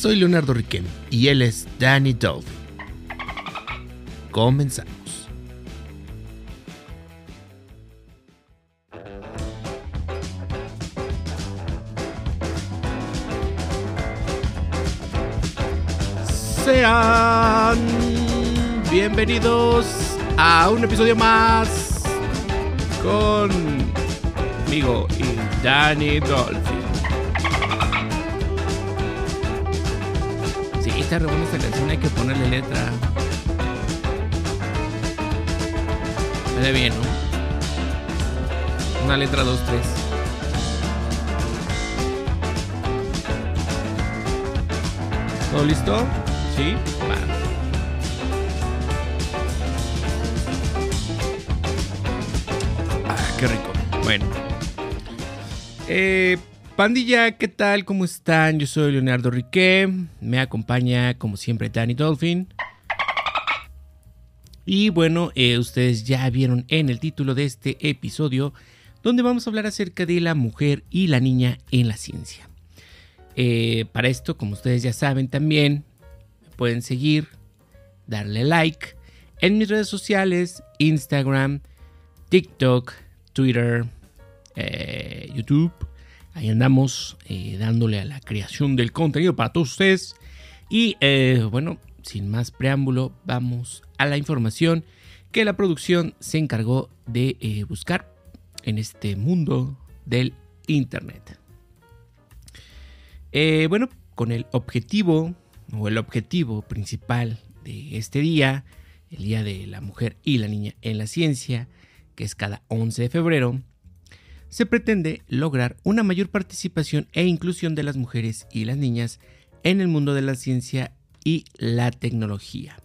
Soy Leonardo Riquem y él es Danny Dolphin. Comenzamos. Sean bienvenidos a un episodio más conmigo y Danny Dolphin. Está re buena esta canción, hay que ponerle letra. Sale bien, ¿no? Una letra 2, 3. ¿Todo listo? Sí. Va. Ah, qué rico. Bueno. Eh, pandilla, ¿qué tal? ¿Cómo están? Yo soy Leonardo Riquet. Me acompaña, como siempre, Danny Dolphin. Y bueno, eh, ustedes ya vieron en el título de este episodio, donde vamos a hablar acerca de la mujer y la niña en la ciencia. Eh, para esto, como ustedes ya saben también, pueden seguir, darle like en mis redes sociales, Instagram, TikTok, Twitter, eh, YouTube. Ahí andamos eh, dándole a la creación del contenido para todos ustedes. Y eh, bueno, sin más preámbulo, vamos a la información que la producción se encargó de eh, buscar en este mundo del Internet. Bueno, con el objetivo o el objetivo principal de este día, el Día de la Mujer y la Niña en la Ciencia, que es cada 11 de febrero, se pretende lograr una mayor participación e inclusión de las mujeres y las niñas en el mundo de la ciencia y la tecnología.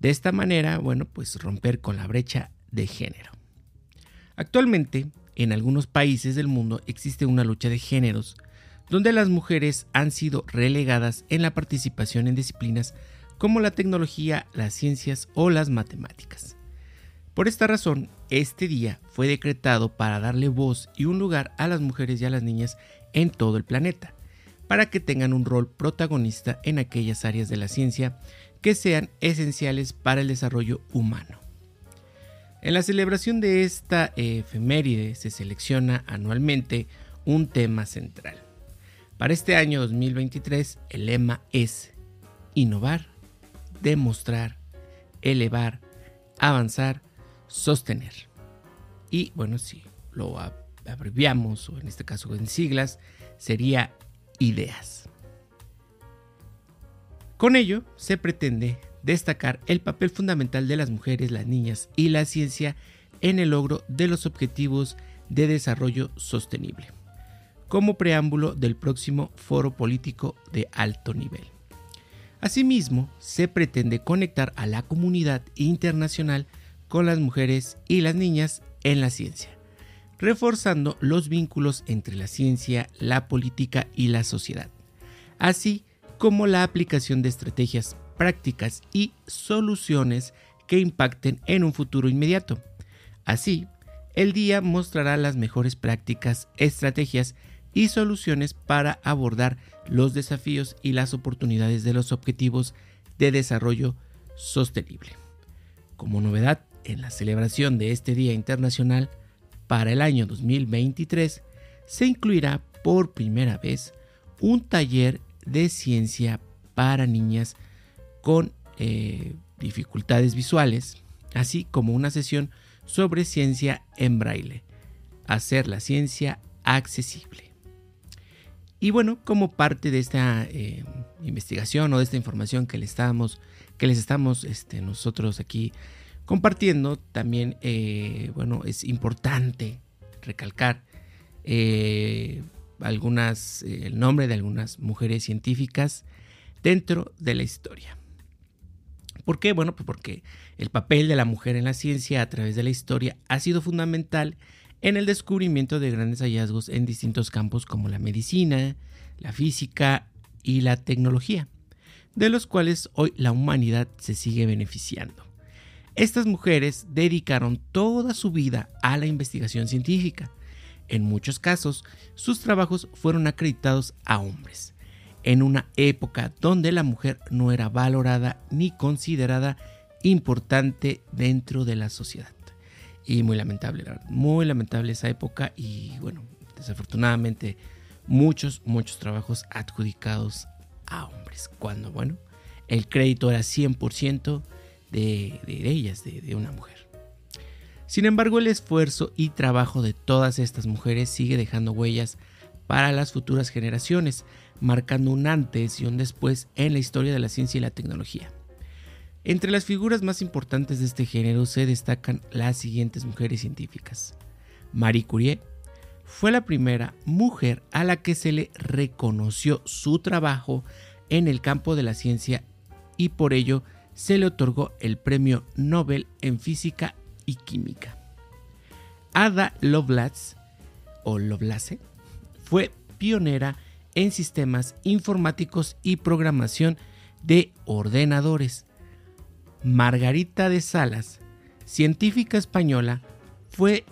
De esta manera, bueno, pues romper con la brecha de género. Actualmente, en algunos países del mundo existe una lucha de géneros donde las mujeres han sido relegadas en la participación en disciplinas como la tecnología, las ciencias o las matemáticas. Por esta razón, este día fue decretado para darle voz y un lugar a las mujeres y a las niñas en todo el planeta, para que tengan un rol protagonista en aquellas áreas de la ciencia que sean esenciales para el desarrollo humano. En la celebración de esta efeméride se selecciona anualmente un tema central. Para este año 2023 el lema es innovar, demostrar, elevar, avanzar, sostener. Y bueno, si lo abreviamos, o en este caso en siglas, sería ideas. Con ello se pretende destacar el papel fundamental de las mujeres, las niñas y la ciencia en el logro de los objetivos de desarrollo sostenible, como preámbulo del próximo foro político de alto nivel. Asimismo, se pretende conectar a la comunidad internacional con las mujeres y las niñas en la ciencia, reforzando los vínculos entre la ciencia, la política y la sociedad, así como la aplicación de estrategias prácticas y soluciones que impacten en un futuro inmediato. Así, el día mostrará las mejores prácticas, estrategias y soluciones para abordar los desafíos y las oportunidades de los objetivos de desarrollo sostenible. Como novedad, en la celebración de este Día Internacional para el año 2023 se incluirá por primera vez un taller de ciencia para niñas con eh, dificultades visuales, así como una sesión sobre ciencia en braille, hacer la ciencia accesible. Y bueno, como parte de esta eh, investigación o de esta información que, le estamos, que les estamos este, nosotros aquí compartiendo, también, eh, bueno, es importante recalcar eh, algunas, eh, el nombre de algunas mujeres científicas dentro de la historia. ¿Por qué? Bueno, pues porque el papel de la mujer en la ciencia a través de la historia ha sido fundamental en el descubrimiento de grandes hallazgos en distintos campos como la medicina, la física y la tecnología, de los cuales hoy la humanidad se sigue beneficiando. Estas mujeres dedicaron toda su vida a la investigación científica. En muchos casos, sus trabajos fueron acreditados a hombres. en una época donde la mujer no era valorada ni considerada importante dentro de la sociedad. Y muy lamentable, muy lamentable esa época y bueno, desafortunadamente muchos, muchos trabajos adjudicados a hombres, cuando bueno, el crédito era 100% de, de, ellas, de, de una mujer. Sin embargo, el esfuerzo y trabajo de todas estas mujeres sigue dejando huellas para las futuras generaciones, marcando un antes y un después en la historia de la ciencia y la tecnología. Entre las figuras más importantes de este género se destacan las siguientes mujeres científicas. Marie Curie fue la primera mujer a la que se le reconoció su trabajo en el campo de la ciencia y por ello se le otorgó el Premio Nobel en Física y Química. Ada Lovelace, o Lovelace, fue pionera en sistemas informáticos y programación de ordenadores. Margarita de Salas, científica española, fue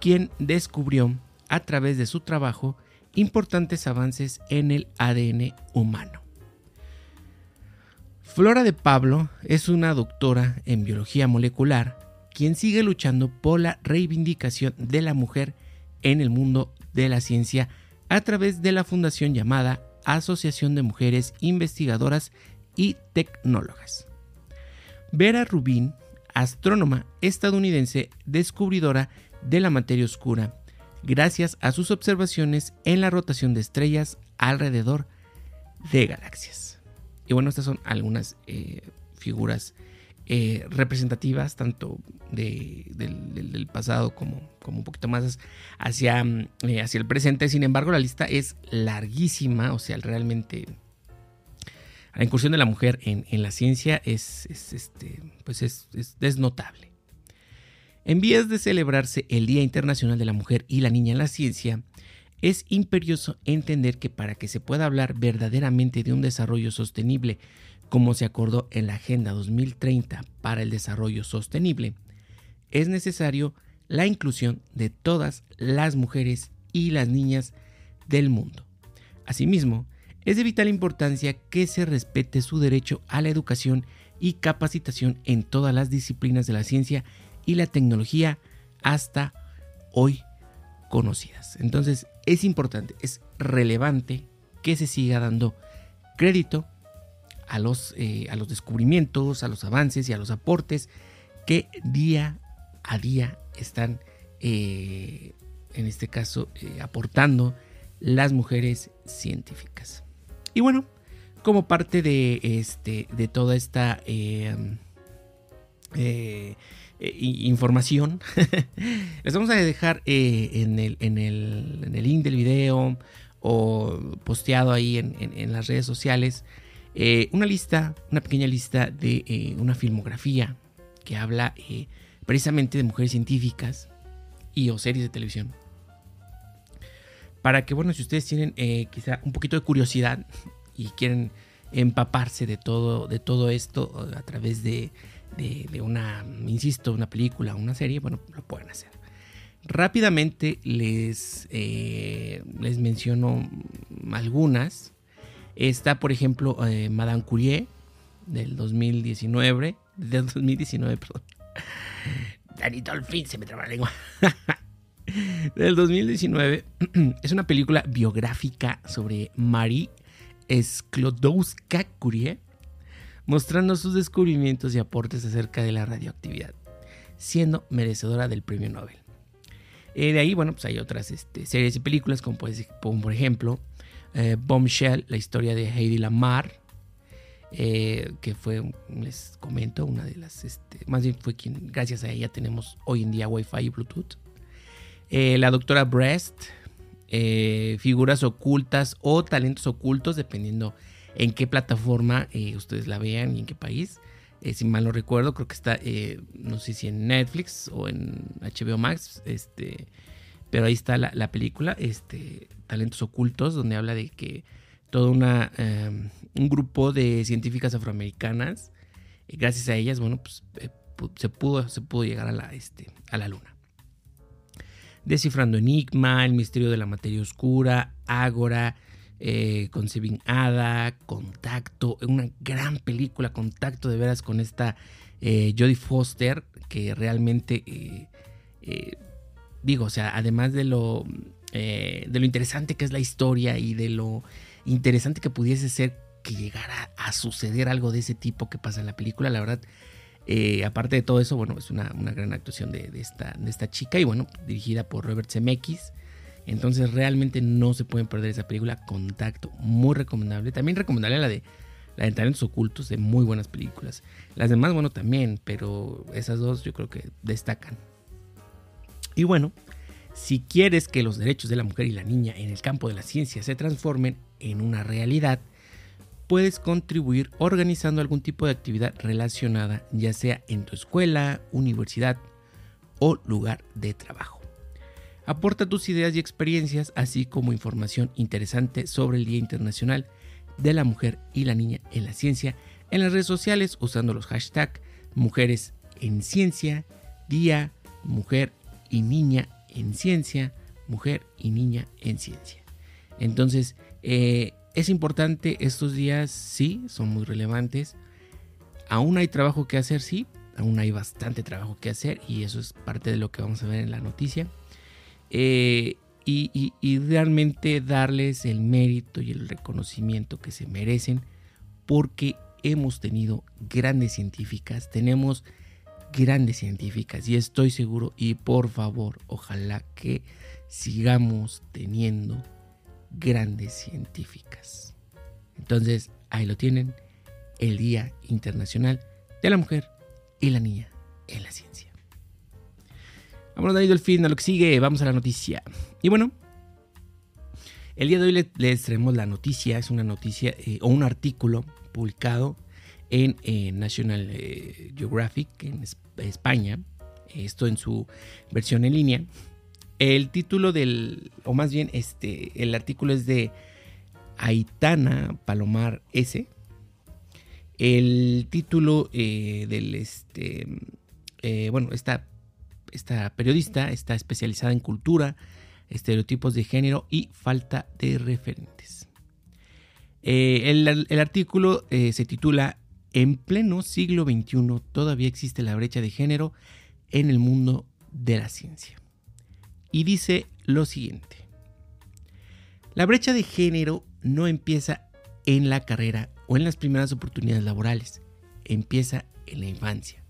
quien descubrió a través de su trabajo importantes avances en el ADN humano. Flora de Pablo es una doctora en biología molecular quien sigue luchando por la reivindicación de la mujer en el mundo de la ciencia a través de la fundación llamada Asociación de Mujeres Investigadoras y Tecnólogas. Vera Rubin, astrónoma estadounidense descubridora de la materia oscura, gracias a sus observaciones en la rotación de estrellas alrededor de galaxias. Y bueno, estas son algunas eh, figuras eh, representativas, tanto del, pasado como, como, un poquito más hacia, mm, eh, hacia el presente. Sin embargo, la lista es larguísima, o sea, realmente la incursión de la mujer en, la ciencia es, este, pues es, es, notable. En vías de celebrarse el Día Internacional de la Mujer y la Niña en la Ciencia, es imperioso entender que para que se pueda hablar verdaderamente de un desarrollo sostenible como se acordó en la Agenda 2030 para el Desarrollo Sostenible, es necesario la inclusión de todas las mujeres y las niñas del mundo. Asimismo, es de vital importancia que se respete su derecho a la educación y capacitación en todas las disciplinas de la ciencia y la tecnología hasta hoy conocidas. Entonces es importante, es relevante que se siga dando crédito a los, eh, a los descubrimientos, a los avances y a los aportes que día a día están, eh, en este caso, eh, aportando las mujeres científicas. Y bueno, como parte de, este, de toda esta información, les vamos a dejar en el, en, el, en, el, link del video o posteado ahí en, en las redes sociales eh, una lista, una pequeña lista de eh, una filmografía que habla eh, precisamente de mujeres científicas y o series de televisión. Para que, bueno, si ustedes tienen quizá un poquito de curiosidad y quieren empaparse de todo, de todo esto a través de, de, una, insisto, una película, una serie, bueno, lo pueden hacer. Rápidamente les, les menciono algunas Está, por ejemplo, eh, Madame Curie del 2019. Del 2019, perdón. Danito al se me traba la lengua. del 2019. es una película biográfica sobre Marie Sklodowska Curie, mostrando sus descubrimientos y aportes acerca de la radioactividad, siendo merecedora del premio Nobel. Eh, de ahí, bueno, pues hay otras este, series y películas, como, por ejemplo eh, Bombshell, la historia de Heidi Lamar, eh, que fue, les comento, una de las, este, más bien fue quien, gracias a ella tenemos hoy en día Wi-Fi y Bluetooth. La doctora Breast, figuras ocultas o talentos ocultos, dependiendo en qué plataforma ustedes la vean y en qué país. si mal no recuerdo, creo que está, no sé si en Netflix o en HBO Max, este, pero ahí está la, película, este, Talentos Ocultos, donde habla de que todo una, em, un grupo de científicas afroamericanas, gracias a ellas, bueno, pues eh, se, pudo, se pudo llegar a la, este, a la luna. Descifrando Enigma, El misterio de la materia oscura, Ágora, eh, con Ada, Contacto, una gran película, Contacto de veras con esta eh, Jodie Foster, que realmente, eh, digo, o sea, además de lo, de lo interesante que es la historia y de lo interesante que pudiese ser que llegara a suceder algo de ese tipo que pasa en la película, la verdad, aparte de todo eso, bueno, es una, gran actuación de, esta, de esta chica y bueno, dirigida por Robert Zemeckis. Entonces realmente no se pueden perder esa película. Contacto, muy recomendable. También recomendable la de la de Talentos Ocultos, de muy buenas películas. Las demás, bueno, también, pero esas dos yo creo que destacan. Y bueno, si quieres que los derechos de la mujer y la niña en el campo de la ciencia se transformen en una realidad, puedes contribuir organizando algún tipo de actividad relacionada, ya sea en tu escuela, universidad o lugar de trabajo. Aporta tus ideas y experiencias, así como información interesante sobre el Día Internacional de la Mujer y la Niña en la Ciencia en las redes sociales usando los hashtags Mujeres en Ciencia, Día Mujer y Niña en Ciencia, Mujer y Niña en Ciencia. Entonces, eh, es importante estos días, sí, son muy relevantes. Aún hay trabajo que hacer, sí, aún hay bastante trabajo que hacer y eso es parte de lo que vamos a ver en la noticia. Eh, y, realmente darles el mérito y el reconocimiento que se merecen porque hemos tenido grandes científicas, tenemos grandes científicas y estoy seguro y por favor ojalá que sigamos teniendo grandes científicas. Entonces ahí lo tienen, el Día Internacional de la Mujer y la Niña en la Ciencia. Vámonos, Dani Delfín, a lo que sigue. Vamos a la noticia. Y bueno, el día de hoy les, traemos la noticia. Es una noticia eh, o un artículo publicado en eh, National eh, Geographic en España. Esto en su versión en línea. El título del, o más bien, este, el artículo es de Aitana Palomar S. El título del, este, bueno, está esta periodista está especializada en cultura, estereotipos de género y falta de referentes. Eh, el, artículo eh, se titula En pleno siglo XXI todavía existe la brecha de género en el mundo de la ciencia. Y dice lo siguiente. La brecha de género no empieza en la carrera o en las primeras oportunidades laborales, empieza en la infancia.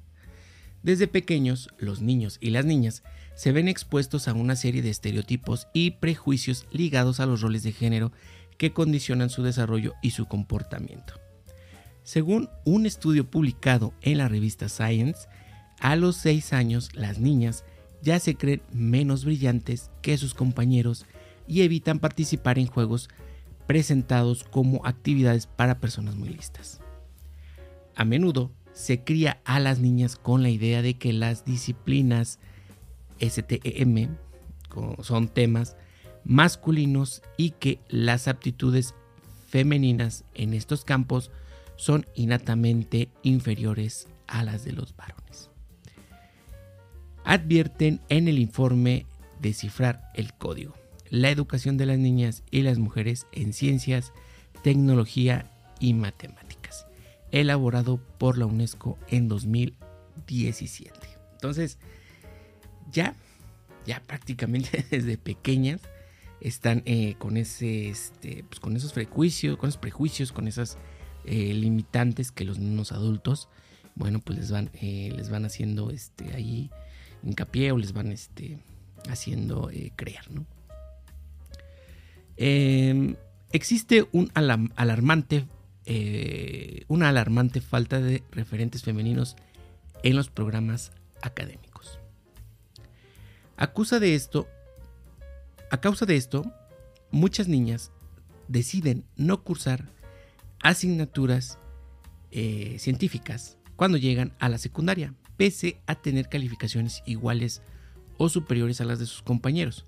Desde pequeños, los niños y las niñas se ven expuestos a una serie de estereotipos y prejuicios ligados a los roles de género que condicionan su desarrollo y su comportamiento. Según un estudio publicado en la revista Science, a los 6 años las niñas ya se creen menos brillantes que sus compañeros y evitan participar en juegos presentados como actividades para personas muy listas. A menudo se cría a las niñas con la idea de que las disciplinas STEM son temas masculinos y que las aptitudes femeninas en estos campos son innatamente inferiores a las de los varones. Advierten en el informe Descifrar el Código, la educación de las niñas y las mujeres en ciencias, tecnología y matemáticas elaborado por la UNESCO en 2017. Entonces, ya, ya prácticamente desde pequeñas están eh, con ese, este, pues con esos prejuicios, con esos prejuicios, con esas eh, limitantes que los niños adultos, bueno, pues les van, eh, les van haciendo, este, ahí hincapié o les van, este, haciendo creer, ¿no? Em, existe un alarmante eh, una alarmante falta de referentes femeninos en los programas académicos. Acusa de esto, a causa de esto, muchas niñas deciden no cursar asignaturas eh, científicas cuando llegan a la secundaria, pese a tener calificaciones iguales o superiores a las de sus compañeros.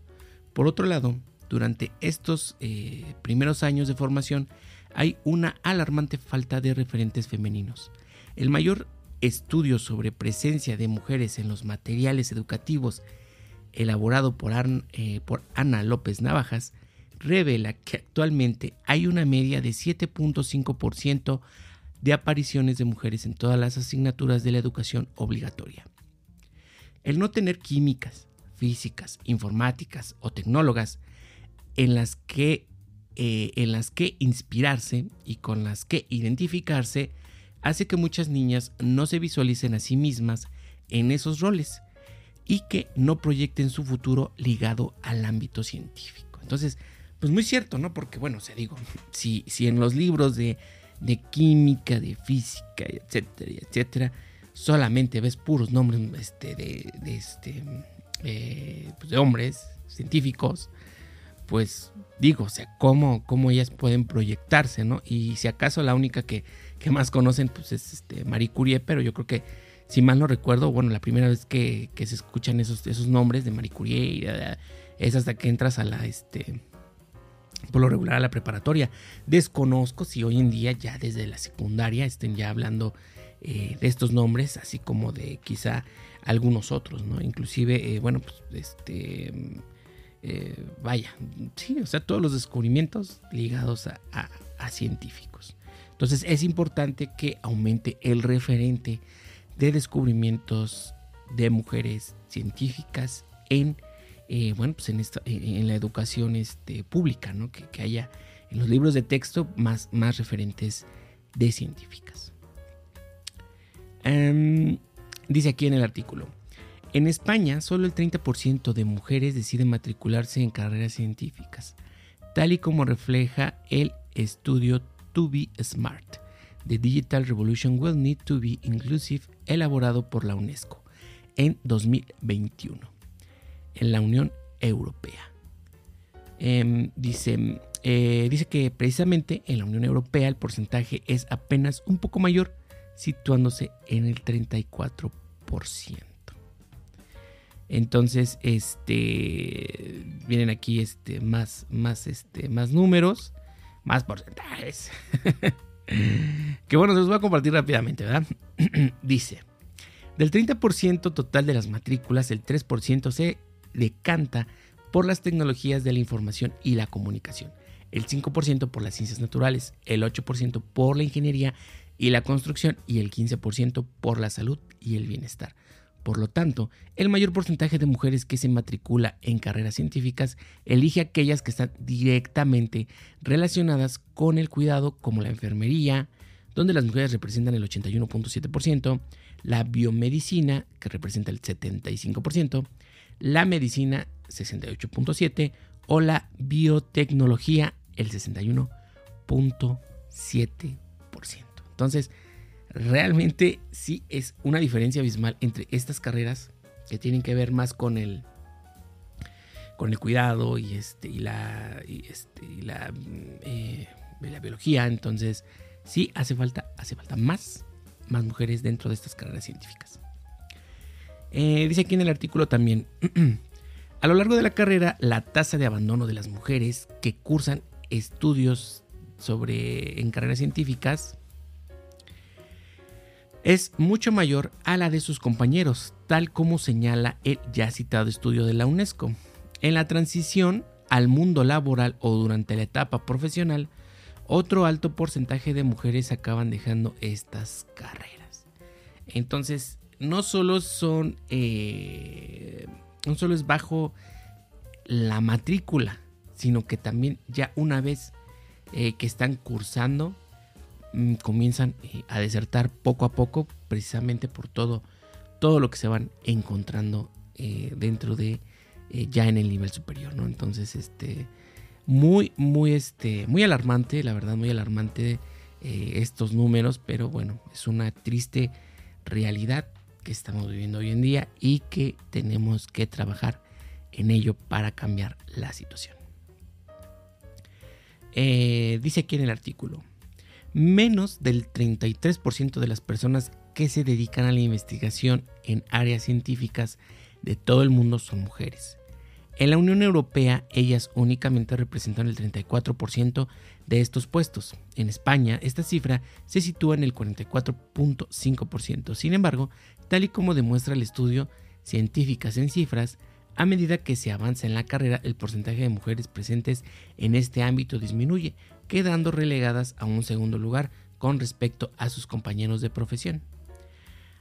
Por otro lado, durante estos eh, primeros años de formación, hay una alarmante falta de referentes femeninos. El mayor estudio sobre presencia de mujeres en los materiales educativos elaborado por, eh, Ana López Navajas revela que actualmente hay una media de 7.5% de apariciones de mujeres en todas las asignaturas de la educación obligatoria. El no tener químicas, físicas, informáticas o tecnólogas en las que, eh, en las que inspirarse y con las que identificarse hace que muchas niñas no se visualicen a sí mismas en esos roles y que no proyecten su futuro ligado al ámbito científico. Entonces, pues muy cierto, ¿no? Porque, bueno, se digo, si, si en los libros de, de química, de física, etcétera, etcétera, solamente ves puros nombres este, de, este, eh, pues de hombres científicos, pues digo, o sea, ¿cómo, cómo ellas pueden proyectarse, ¿no? Y si acaso la única que, que más conocen, pues es este, Marie Curie, pero yo creo que si mal no recuerdo, bueno, la primera vez que, se escuchan esos, esos nombres de Marie Curie es hasta que entras a la, este, por lo regular a la preparatoria. Desconozco si hoy en día ya desde la secundaria estén ya hablando eh, de estos nombres, así como de quizá algunos otros, ¿no? Inclusive, eh, bueno, pues este... Eh, vaya, sí, o sea, todos los descubrimientos ligados a, científicos. Entonces es importante que aumente el referente de descubrimientos de mujeres científicas en, eh, bueno, pues en, la educación este, pública, ¿no? que, haya en los libros de texto más, más referentes de científicas. Em, dice aquí en el artículo, en España solo el 30% de mujeres deciden matricularse en carreras científicas, tal y como refleja el estudio To Be Smart The Digital Revolution Will Need to Be Inclusive, elaborado por la UNESCO en 2021 en la Unión Europea. Em, eh, dice que precisamente en la Unión Europea el porcentaje es apenas un poco mayor, situándose en el 34%. Entonces, este, vienen aquí este, más, más, este, más números, más porcentajes. que bueno, se los voy a compartir rápidamente, ¿verdad? Dice, del 30% total de las matrículas, el 3% se decanta por las tecnologías de la información y la comunicación, el 5% por las ciencias naturales, el 8% por la ingeniería y la construcción y el 15% por la salud y el bienestar. Por lo tanto, el mayor porcentaje de mujeres que se matricula en carreras científicas elige aquellas que están directamente relacionadas con el cuidado, como la enfermería, donde las mujeres representan el 81.7%, la biomedicina, que representa el 75%, la medicina, 68.7%, o la biotecnología, el 61.7%. Entonces, realmente sí es una diferencia abismal entre estas carreras que tienen que ver más con el con el cuidado y este y la este, la, eh, la biología. Entonces sí hace falta hace falta más más mujeres dentro de estas carreras científicas. Eh, dice aquí en el artículo también a lo largo de la carrera la tasa de abandono de las mujeres que cursan estudios sobre en carreras científicas es mucho mayor a la de sus compañeros, tal como señala el ya citado estudio de la UNESCO. En la transición al mundo laboral o durante la etapa profesional, otro alto porcentaje de mujeres acaban dejando estas carreras. Entonces, no solo son, eh, no solo es bajo la matrícula, sino que también ya una vez eh, que están cursando, comienzan eh, a desertar poco a poco precisamente por todo, todo lo que se van encontrando eh, dentro de eh, ya en el nivel superior, ¿no? Entonces, este, muy, muy, este, muy alarmante, la verdad, muy alarmante estos números, pero bueno, es una triste realidad que estamos viviendo hoy en día y que tenemos que trabajar en ello para cambiar la situación. dice aquí en el artículo, menos del 33% de las personas que se dedican a la investigación en áreas científicas de todo el mundo son mujeres. En la Unión Europea, ellas únicamente representan el 34% de estos puestos. En España, esta cifra se sitúa en el 44.5%. Sin embargo, tal y como demuestra el estudio Científicas en Cifras, A medida que se avanza en la carrera, el porcentaje de mujeres presentes en este ámbito disminuye, quedando relegadas a un segundo lugar con respecto a sus compañeros de profesión.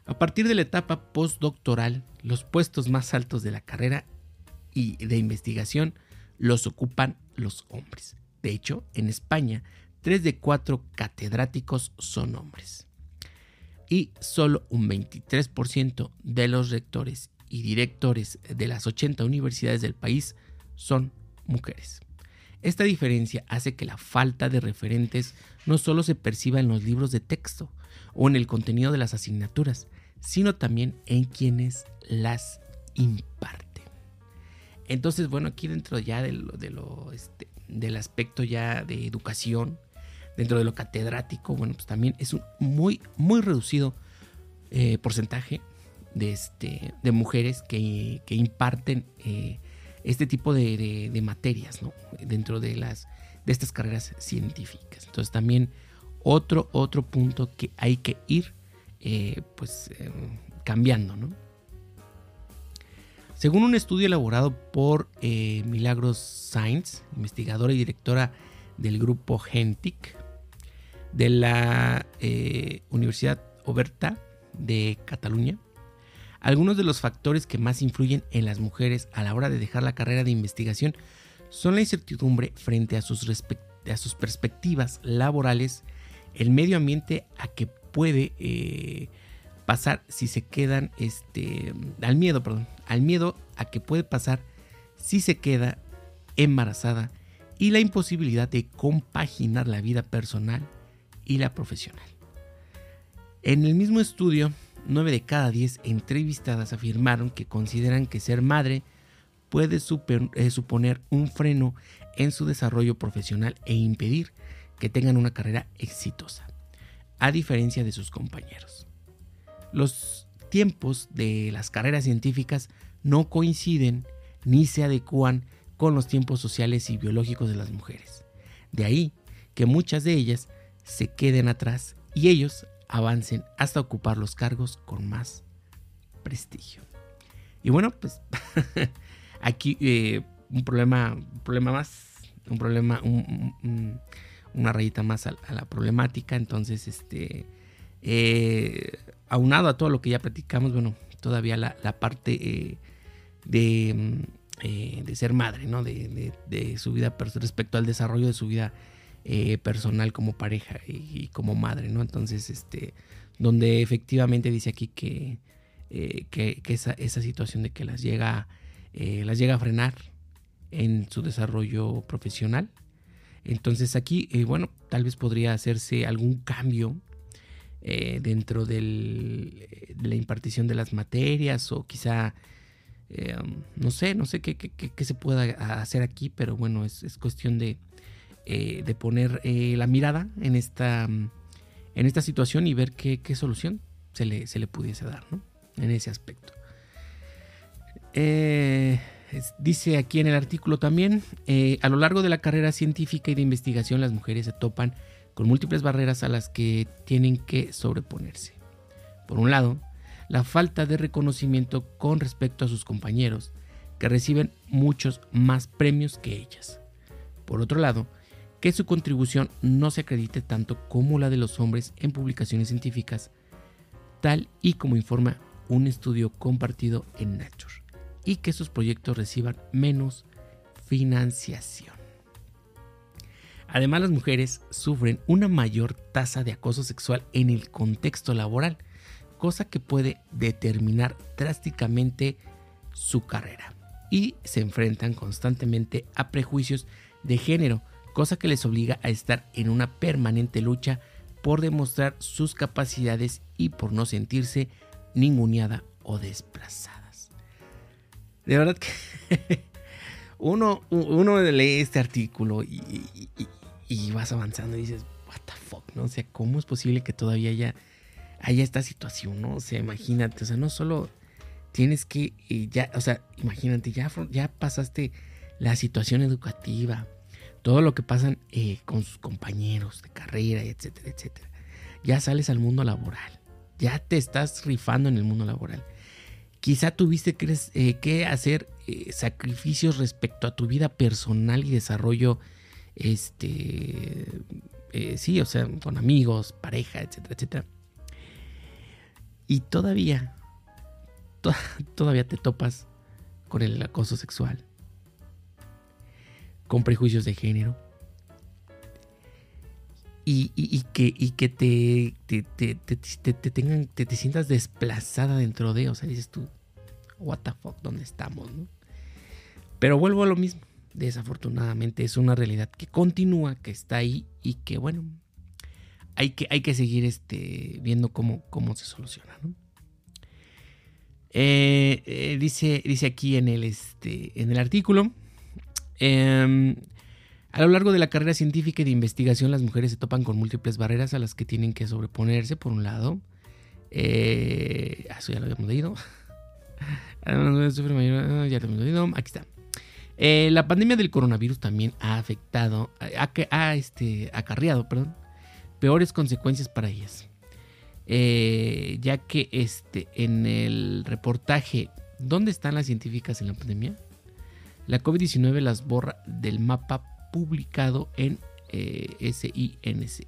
A partir de la etapa postdoctoral, los puestos más altos de la carrera y de investigación los ocupan los hombres. De hecho, en España, 3 de 4 catedráticos son hombres. Y solo un 23% de los rectores y directores de las 80 universidades del país son mujeres. Esta diferencia hace que la falta de referentes no solo se perciba en los libros de texto o en el contenido de las asignaturas, sino también en quienes las imparten. Entonces, bueno, aquí dentro ya este, del aspecto ya de educación, dentro de lo catedrático, bueno, pues también es un muy, muy reducido eh, porcentaje de, este, de mujeres que, imparten eh, este tipo de, materias dentro de, las, de estas carreras científicas. Entonces también otro, otro punto que hay que ir eh, pues, eh, cambiando. Según un estudio elaborado por Milagros Sainz, investigadora y directora del grupo Gentic de la Universidad Oberta de Cataluña, algunos de los factores que más influyen en las mujeres a la hora de dejar la carrera de investigación son la incertidumbre frente a sus, perspectivas laborales, el medio ambiente a que puede eh, pasar si se quedan, este, al miedo, perdón, al miedo a que puede pasar si se queda embarazada y la imposibilidad de compaginar la vida personal y la profesional. En el mismo estudio, 9 de cada 10 entrevistadas afirmaron que consideran que ser madre puede eh, suponer un freno en su desarrollo profesional e impedir que tengan una carrera exitosa, a diferencia de sus compañeros. Los tiempos de las carreras científicas no coinciden ni se adecúan con los tiempos sociales y biológicos de las mujeres. De ahí que muchas de ellas se queden atrás y ellos avancen hasta ocupar los cargos con más prestigio. Y bueno, pues aquí eh, un problema, un problema más, un problema, una rayita más a, la problemática. Entonces, este, eh, aunado a todo lo que ya platicamos, bueno, todavía la, parte eh, de, de, ser madre, ¿no? De, de, su vida respecto al desarrollo de su vida eh, personal como pareja y, como madre, ¿no? Entonces, este, donde efectivamente dice aquí que, eh, que, esa, esa, situación de que las llega, eh, las llega a frenar en su desarrollo profesional. Entonces aquí, bueno, tal vez podría hacerse algún cambio dentro de la impartición de las materias o quizá, no sé, no sé qué, qué, se pueda hacer aquí, pero bueno, es, es cuestión de, eh, de poner eh, la mirada en esta, en esta situación y ver qué, solución se le, se le, pudiese dar en ese aspecto. Eh, dice aquí en el artículo también, a lo largo de la carrera científica y de investigación las mujeres se topan con múltiples barreras a las que tienen que sobreponerse. Por un lado, la falta de reconocimiento con respecto a sus compañeros, que reciben muchos más premios que ellas. Por otro lado, que su contribución no se acredite tanto como la de los hombres en publicaciones científicas, tal y como informa un estudio compartido en Nature, y que sus proyectos reciban menos financiación. Además, las mujeres sufren una mayor tasa de acoso sexual en el contexto laboral, cosa que puede determinar drásticamente su carrera, y se enfrentan constantemente a prejuicios de género, cosa que les obliga a estar en una permanente lucha por demostrar sus capacidades y por no sentirse ninguneada o desplazadas. De verdad que uno, uno lee este artículo y, vas avanzando y dices, what the fuck, ¿no? O sea, ¿cómo es posible que todavía haya, haya esta situación, ¿no? O sea, imagínate, o sea, no solo tienes que, eh, ya, o sea, imagínate, ya, ya pasaste la situación educativa, todo lo que pasan eh, con sus compañeros de carrera, etcétera, etcétera. Ya sales al mundo laboral, ya te estás rifando en el mundo laboral. Quizá tuviste que, eh, que hacer eh, sacrificios respecto a tu vida personal y desarrollo, este, sí, o sea, con amigos, pareja, etcétera, etcétera. Y todavía, todavía te topas con el acoso sexual, con prejuicios de género, y, que, y que te, te, te, tengan, te, te sientas desplazada dentro de, o sea, dices tú, what the fuck, ¿dónde estamos? Pero vuelvo a lo mismo, desafortunadamente es una realidad que continúa, que está ahí y que bueno, hay que, hay que seguir este, viendo cómo, cómo se soluciona, eh, eh, dice, dice aquí en el, este, en el artículo, eh, a lo largo de la carrera científica y de investigación, las mujeres se topan con múltiples barreras a las que tienen que sobreponerse, por un lado. Eh, ah, eso ya lo habíamos leído. Ah, ya lo habíamos leído. Aquí está. Eh, la pandemia del coronavirus también ha afectado, ha, este, acarreado, perdón, peores consecuencias para ellas. Eh, ya que este, en el reportaje ¿Dónde están las científicas en la pandemia? La COVID-19 las borra del mapa publicado en eh, SINC.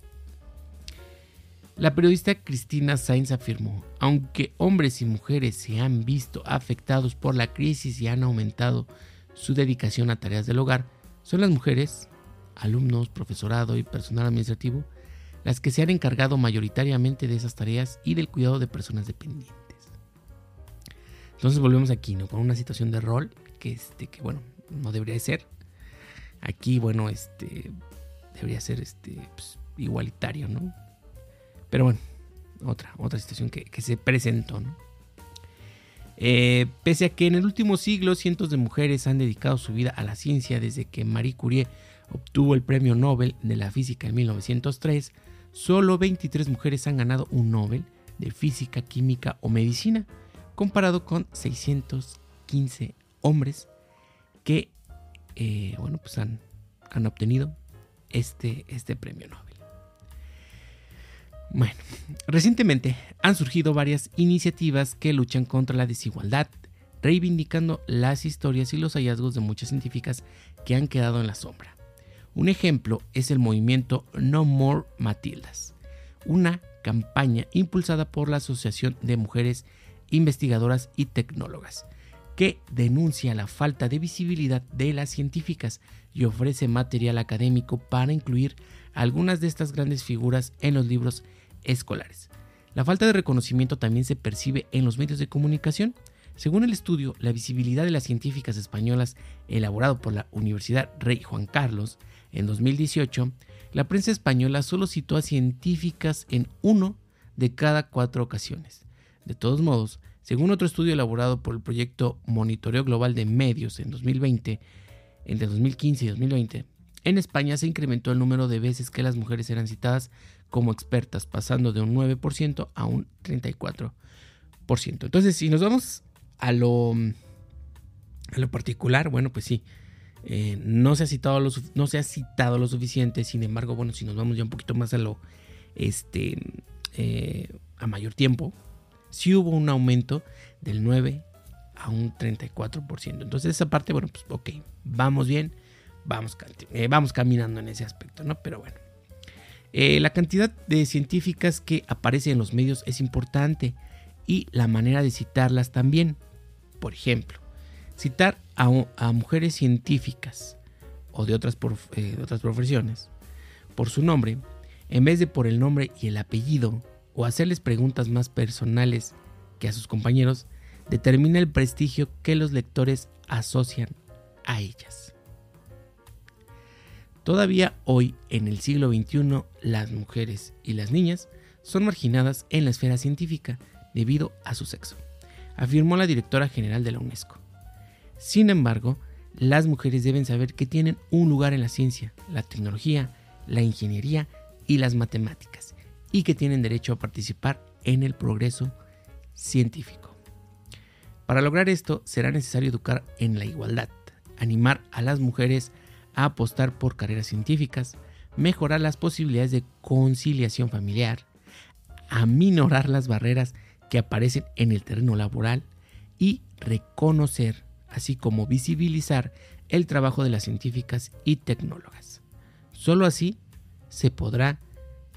La periodista Cristina Sainz afirmó, aunque hombres y mujeres se han visto afectados por la crisis y han aumentado su dedicación a tareas del hogar, son las mujeres, alumnos, profesorado y personal administrativo, las que se han encargado mayoritariamente de esas tareas y del cuidado de personas dependientes. Entonces volvemos aquí, ¿no? Con una situación de rol que, este, que bueno, no debería ser. Aquí, bueno, este debería ser este pues, igualitario, ¿no? Pero bueno, otra, otra situación que, se presentó. Eh, pese a que en el último siglo cientos de mujeres han dedicado su vida a la ciencia desde que Marie Curie obtuvo el premio Nobel de la física en 1903, solo 23 mujeres han ganado un Nobel de física, química o medicina, comparado con 615 hombres que eh, bueno, pues han, han obtenido este, este premio Nobel. Bueno, recientemente han surgido varias iniciativas que luchan contra la desigualdad, reivindicando las historias y los hallazgos de muchas científicas que han quedado en la sombra. Un ejemplo es el movimiento No More Matildas, una campaña impulsada por la Asociación de Mujeres Investigadoras y Tecnólogas, que denuncia la falta de visibilidad de las científicas y ofrece material académico para incluir algunas de estas grandes figuras en los libros escolares. La falta de reconocimiento también se percibe en los medios de comunicación. Según el estudio, la visibilidad de las científicas españolas elaborado por la Universidad Rey Juan Carlos en 2018, la prensa española solo citó a científicas en uno de cada cuatro ocasiones. De todos modos, según otro estudio elaborado por el proyecto Monitoreo Global de Medios en 2020, entre 2015 y 2020, en España se incrementó el número de veces que las mujeres eran citadas como expertas, pasando de un 9% a un 34%. Entonces, si nos vamos a lo, a lo particular, bueno, pues sí, eh, no, se ha citado lo, no se ha citado lo suficiente, sin embargo, bueno, si nos vamos ya un poquito más a lo, este, eh, a mayor tiempo, sí hubo un aumento del 9 a un 34%. Entonces esa parte, bueno, pues ok, vamos bien, vamos, eh, vamos caminando en ese aspecto, ¿no? Pero bueno. Eh, la cantidad de científicas que aparecen en los medios es importante y la manera de citarlas también. Por ejemplo, citar a, mujeres científicas o de otras, eh, de otras profesiones por su nombre, en vez de por el nombre y el apellido o hacerles preguntas más personales que a sus compañeros, determina el prestigio que los lectores asocian a ellas. Todavía hoy, en el siglo XXI, las mujeres y las niñas son marginadas en la esfera científica debido a su sexo, afirmó la directora general de la UNESCO. Sin embargo, las mujeres deben saber que tienen un lugar en la ciencia, la tecnología, la ingeniería y las matemáticas, y que tienen derecho a participar en el progreso científico. Para lograr esto será necesario educar en la igualdad, animar a las mujeres a apostar por carreras científicas, mejorar las posibilidades de conciliación familiar, aminorar las barreras que aparecen en el terreno laboral y reconocer, así como visibilizar el trabajo de las científicas y tecnólogas. Solo así se podrá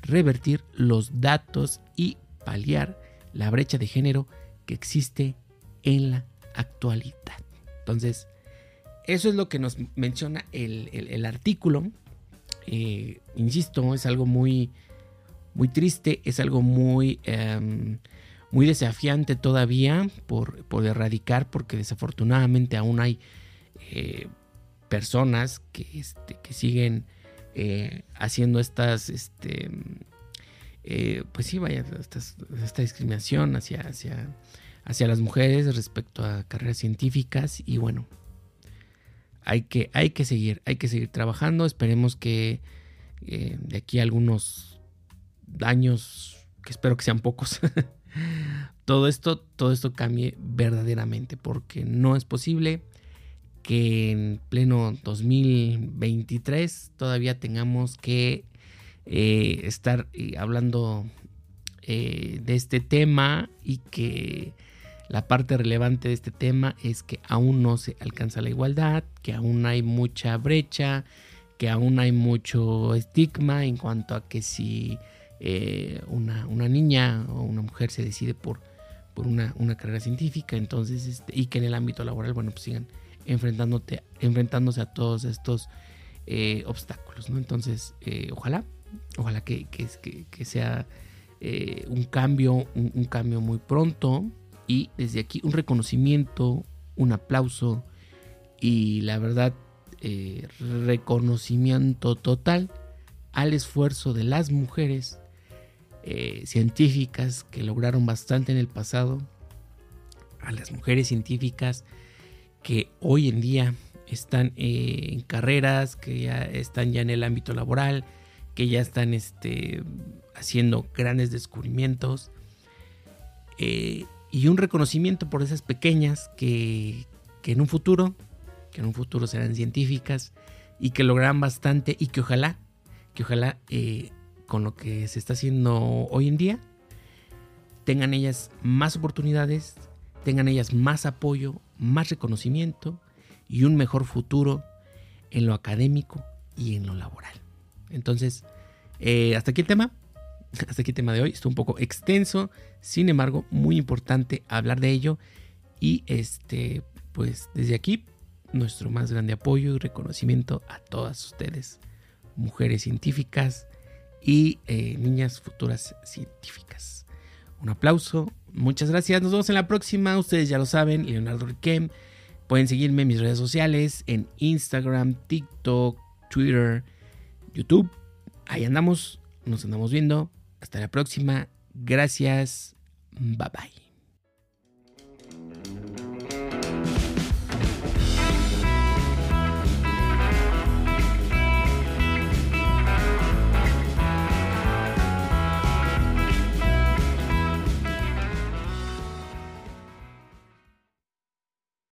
revertir los datos y paliar la brecha de género que existe en la actualidad. Entonces, eso es lo que nos menciona el, artículo. Eh, insisto, es algo muy, muy triste, es algo muy, em, muy desafiante todavía por, por, erradicar, porque desafortunadamente aún hay eh, personas que, este, que siguen eh, haciendo estas, este, eh, pues sí, vaya, esta discriminación hacia, hacia, hacia las mujeres respecto a carreras científicas y bueno, hay que, hay que seguir, hay que seguir trabajando, esperemos que eh, de aquí a algunos años, que espero que sean pocos, todo esto, todo esto cambie verdaderamente, porque no es posible que en pleno 2023 todavía tengamos que eh, estar eh, hablando eh, de este tema y que la parte relevante de este tema es que aún no se alcanza la igualdad, que aún hay mucha brecha, que aún hay mucho estigma en cuanto a que si una, niña o una mujer se decide por, por una, carrera científica, entonces, este, y que en el ámbito laboral, bueno, pues sigan enfrentándote, enfrentándose a todos estos eh, obstáculos, ¿no? Entonces, eh, ojalá, ojalá que, que, sea eh, un cambio, un, cambio muy pronto y desde aquí un reconocimiento, un aplauso y la verdad, reconocimiento total al esfuerzo de las mujeres científicas que lograron bastante en el pasado, a las mujeres científicas que hoy en día están eh, en carreras, que ya están ya en el ámbito laboral, que ya están este, haciendo grandes descubrimientos. Eh, y un reconocimiento por esas pequeñas que, en un futuro, que en un futuro serán científicas y que lograrán bastante y que ojalá, que ojalá eh, con lo que se está haciendo hoy en día, tengan ellas más oportunidades, tengan ellas más apoyo, más reconocimiento y un mejor futuro en lo académico y en lo laboral. Entonces, eh, hasta aquí el tema. Hasta aquí el tema de hoy. Está un poco extenso, sin embargo, muy importante hablar de ello. Y este, pues desde aquí, nuestro más grande apoyo y reconocimiento a todas ustedes, mujeres científicas y eh, niñas futuras científicas. Un aplauso, Muchas gracias, nos vemos en la próxima. Ustedes ya lo saben, Leonardo Riquem. Pueden seguirme en mis redes sociales, en Instagram, TikTok, Twitter, YouTube. Ahí andamos, nos andamos viendo. Hasta la próxima. Gracias. Bye bye.